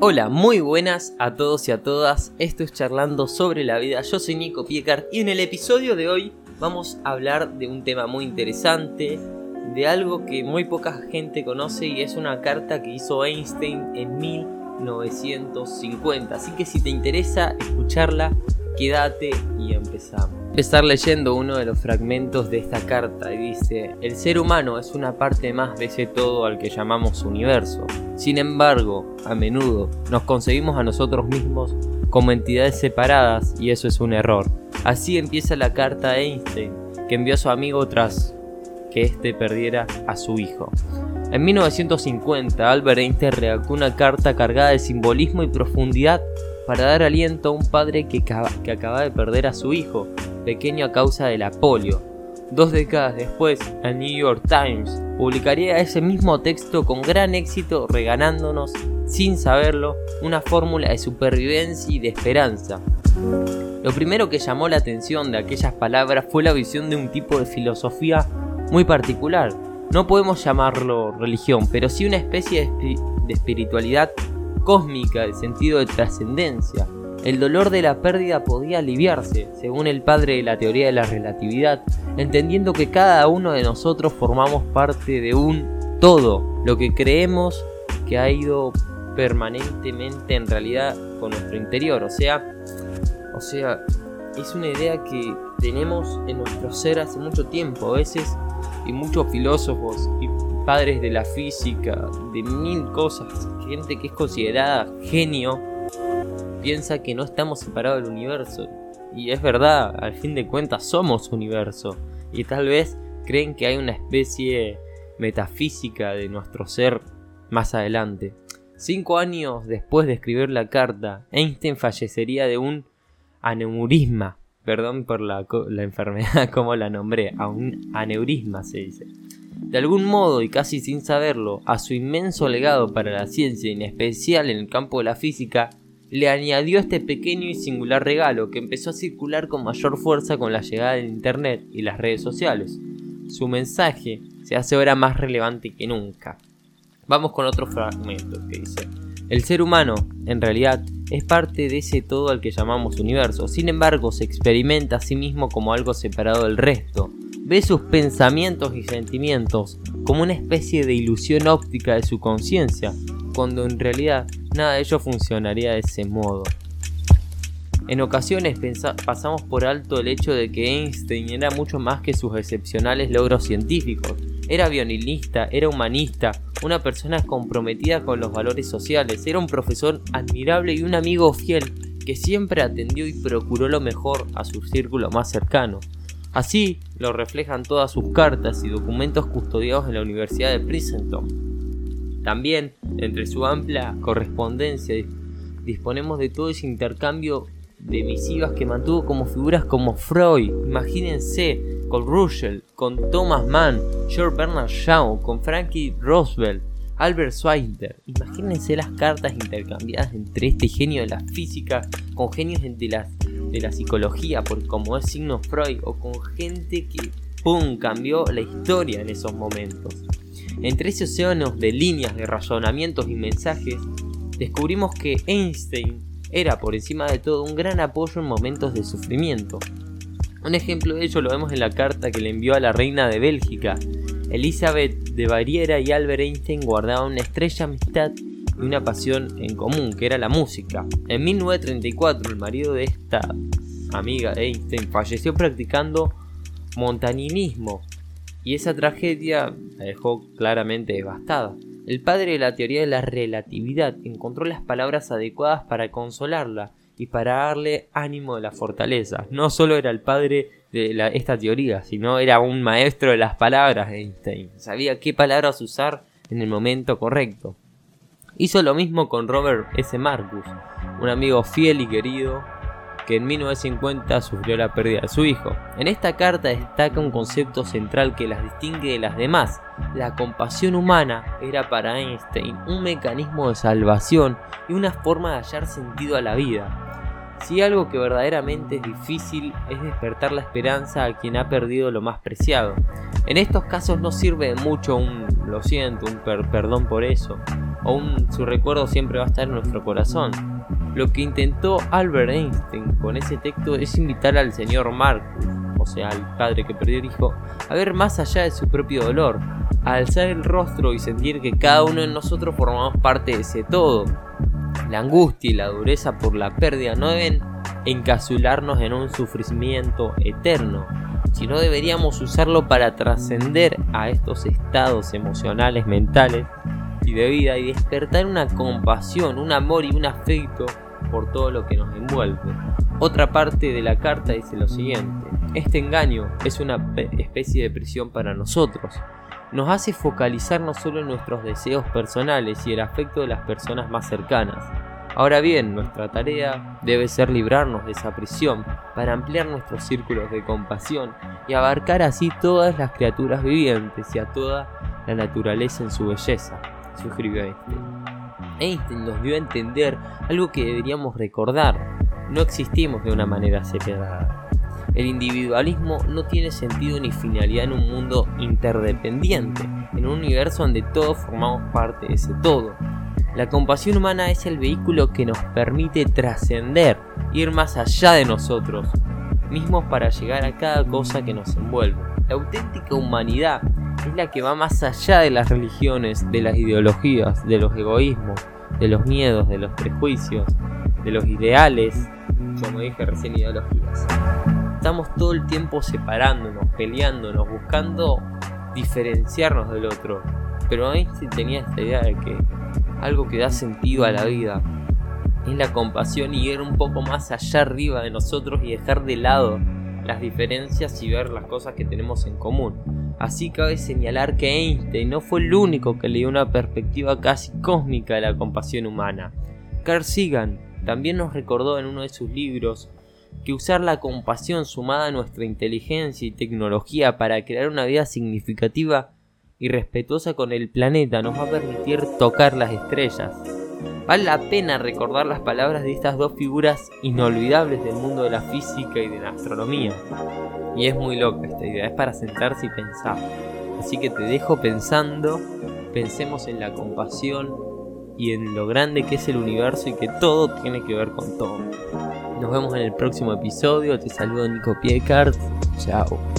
Hola, muy buenas a todos y a todas. Esto es Charlando sobre la vida. Yo soy Nico Piecart y en el episodio de hoy vamos a hablar de un tema muy interesante, de algo que muy poca gente conoce y es una carta que hizo Einstein en 1950. Así que si te interesa escucharla, quédate y empezamos. Empezar leyendo uno de los fragmentos de esta carta y dice, el ser humano es una parte más de ese todo al que llamamos universo. Sin embargo, a menudo nos concebimos a nosotros mismos como entidades separadas y eso es un error. Así empieza la carta a Einstein, que envió a su amigo tras que éste perdiera a su hijo. En 1950, Albert Einstein redactó una carta cargada de simbolismo y profundidad para dar aliento a un padre que, acaba de perder a su hijo, pequeño a causa de la polio. Dos décadas después, el New York Times publicaría ese mismo texto con gran éxito regalándonos, sin saberlo, una fórmula de supervivencia y de esperanza. Lo primero que llamó la atención de aquellas palabras fue la visión de un tipo de filosofía muy particular. No podemos llamarlo religión, pero sí una especie de espiritualidad cósmica, el sentido de trascendencia. El dolor de la pérdida podía aliviarse, según el padre de la teoría de la relatividad, entendiendo que cada uno de nosotros formamos parte de un todo, lo que creemos que ha ido permanentemente en realidad con nuestro interior, o sea, o sea, es una idea que tenemos en nuestro ser hace mucho tiempo, a veces y muchos filósofos y padres de la física, de mil cosas, gente que es considerada genio, piensa que no estamos separados del universo. Y es verdad, al fin de cuentas somos universo. Y tal vez creen que hay una especie metafísica de nuestro ser más adelante. Cinco años después de escribir la carta, Einstein fallecería de un aneurisma. Perdón por la, enfermedad como la nombré, a un aneurisma se dice. De algún modo y casi sin saberlo, a su inmenso legado para la ciencia, en especial en el campo de la física, le añadió este pequeño y singular regalo que empezó a circular con mayor fuerza con la llegada del Internet y las redes sociales. Su mensaje se hace ahora más relevante que nunca. Vamos con otro fragmento que dice, el ser humano, en realidad, es parte de ese todo al que llamamos universo, sin embargo se experimenta a sí mismo como algo separado del resto, ve sus pensamientos y sentimientos como una especie de ilusión óptica de su conciencia, cuando en realidad nada de ello funcionaría de ese modo. En ocasiones pasamos por alto el hecho de que Einstein era mucho más que sus excepcionales logros científicos. Era violinista, era humanista, una persona comprometida con los valores sociales, era un profesor admirable y un amigo fiel que siempre atendió y procuró lo mejor a su círculo más cercano. Así lo reflejan todas sus cartas y documentos custodiados en la Universidad de Princeton. También, entre su amplia correspondencia, disponemos de todo ese intercambio de misivas que mantuvo como figuras como Freud, imagínense, con Russell, con Thomas Mann, George Bernard Shaw, con Frankie Roosevelt, Albert Schweitzer. Imagínense las cartas intercambiadas entre este genio de la física con genios de la, de la psicología, por como es signo Freud, o con gente que ¡pum! cambió la historia en esos momentos. Entre ese océano de líneas, de razonamientos y mensajes, descubrimos que Einstein era por encima de todo un gran apoyo en momentos de sufrimiento. Un ejemplo de ello lo vemos en la carta que le envió a la reina de Bélgica, Elizabeth de Baviera y Albert Einstein guardaban una estrecha amistad y una pasión en común, que era la música. En 1934, el marido de esta amiga de Einstein falleció practicando montañismo y esa tragedia la dejó claramente devastada. El padre de la teoría de la relatividad encontró las palabras adecuadas para consolarla y para darle ánimo de la fortaleza. No solo era el padre de esta teoría, sino era un maestro de las palabras de Einstein. Sabía qué palabras usar en el momento correcto. Hizo lo mismo con Robert S. Marcus, un amigo fiel y querido que en 1950 sufrió la pérdida de su hijo. En esta carta destaca un concepto central que las distingue de las demás. La compasión humana era para Einstein un mecanismo de salvación y una forma de hallar sentido a la vida. Si algo que verdaderamente es difícil es despertar la esperanza a quien ha perdido lo más preciado. En estos casos no sirve mucho un lo siento, un perdón por eso, o un su recuerdo siempre va a estar en nuestro corazón. Lo que intentó Albert Einstein con ese texto es invitar al señor Marcus, o sea, al padre que perdió el hijo, a ver más allá de su propio dolor, a alzar el rostro y sentir que cada uno de nosotros formamos parte de ese todo. La angustia y la dureza por la pérdida no deben encasularnos en un sufrimiento eterno, sino deberíamos usarlo para trascender a estos estados emocionales, mentales y de vida y despertar una compasión, un amor y un afecto por todo lo que nos envuelve. Otra parte de la carta dice lo siguiente, este engaño es una especie de prisión para nosotros. Nos hace focalizar no solo en nuestros deseos personales y el afecto de las personas más cercanas. Ahora bien, nuestra tarea debe ser librarnos de esa prisión para ampliar nuestros círculos de compasión y abarcar así todas las criaturas vivientes y a toda la naturaleza en su belleza, suscribió Einstein. Einstein nos dio a entender algo que deberíamos recordar. No existimos de una manera separada. El individualismo no tiene sentido ni finalidad en un mundo interdependiente, en un universo donde todos formamos parte de ese todo. La compasión humana es el vehículo que nos permite trascender, ir más allá de nosotros mismos para llegar a cada cosa que nos envuelve. La auténtica humanidad es la que va más allá de las religiones, de las ideologías, de los egoísmos, de los miedos, de los prejuicios, de los ideales, como dije recién, ideologías estamos todo el tiempo separándonos, peleándonos, buscando diferenciarnos del otro. Pero Einstein tenía esta idea de que algo que da sentido a la vida es la compasión y ir un poco más allá arriba de nosotros y dejar de lado las diferencias y ver las cosas que tenemos en común. Así cabe señalar que Einstein no fue el único que le dio una perspectiva casi cósmica de la compasión humana. Carl Sagan también nos recordó en uno de sus libros que usar la compasión sumada a nuestra inteligencia y tecnología para crear una vida significativa y respetuosa con el planeta nos va a permitir tocar las estrellas. Vale la pena recordar las palabras de estas dos figuras inolvidables del mundo de la física y de la astronomía. Y es muy loca esta idea, es para sentarse y pensar. Así que te dejo pensando, pensemos en la compasión y en lo grande que es el universo y que todo tiene que ver con todo. Nos vemos en el próximo episodio. Te saludo Nico Piecart. Chao.